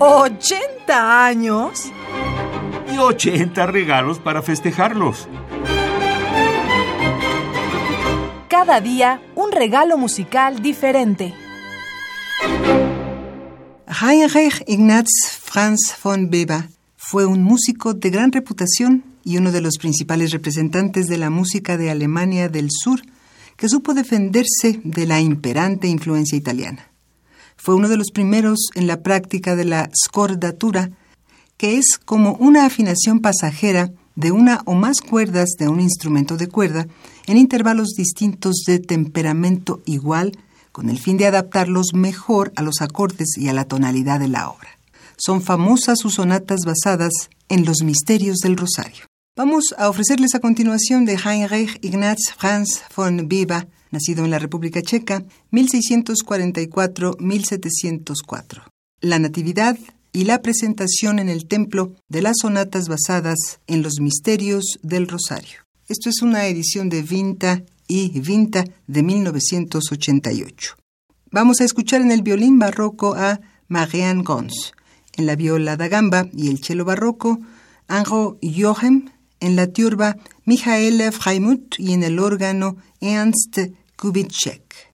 ¿80 años? Y 80 regalos para festejarlos. Cada día un regalo musical diferente. Heinrich Ignaz Franz von Weber fue un músico de gran reputación y uno de los principales representantes de la música de Alemania del Sur, que supo defenderse de la imperante influencia italiana. Fue uno de los primeros en la práctica de la scordatura, que es como una afinación pasajera de una o más cuerdas de un instrumento de cuerda en intervalos distintos de temperamento igual, con el fin de adaptarlos mejor a los acordes y a la tonalidad de la obra. Son famosas sus sonatas basadas en los misterios del rosario. Vamos a ofrecerles a continuación de Heinrich Ignaz Franz von Weber, nacido en la República Checa, 1644-1704. La Natividad y la presentación en el templo de las sonatas basadas en los misterios del Rosario. Esto es una edición de Vinta y Vinta de 1988. Vamos a escuchar en el violín barroco a Marianne Gons, en la viola da gamba y el cello barroco Anro Johem, en la turba Michael Freimuth y en el órgano Ernst Kubitschek.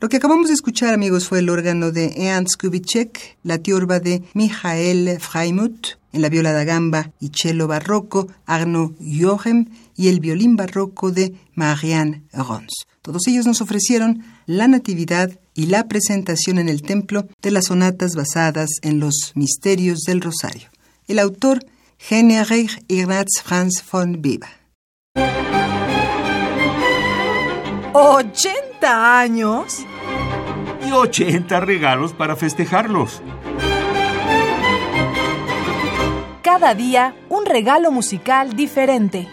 Lo que acabamos de escuchar, amigos, fue el órgano de Ernst Kubitschek, la tiorba de Michael Freimuth, en la viola da gamba y cello barroco Arno Jochen y el violín barroco de Marianne Rons. Todos ellos nos ofrecieron la Natividad y la presentación en el templo de las sonatas basadas en los misterios del Rosario. El autor, Heinrich Ignaz Franz von Weber. ¿80 años? Y 80 regalos para festejarlos. Cada día un regalo musical diferente.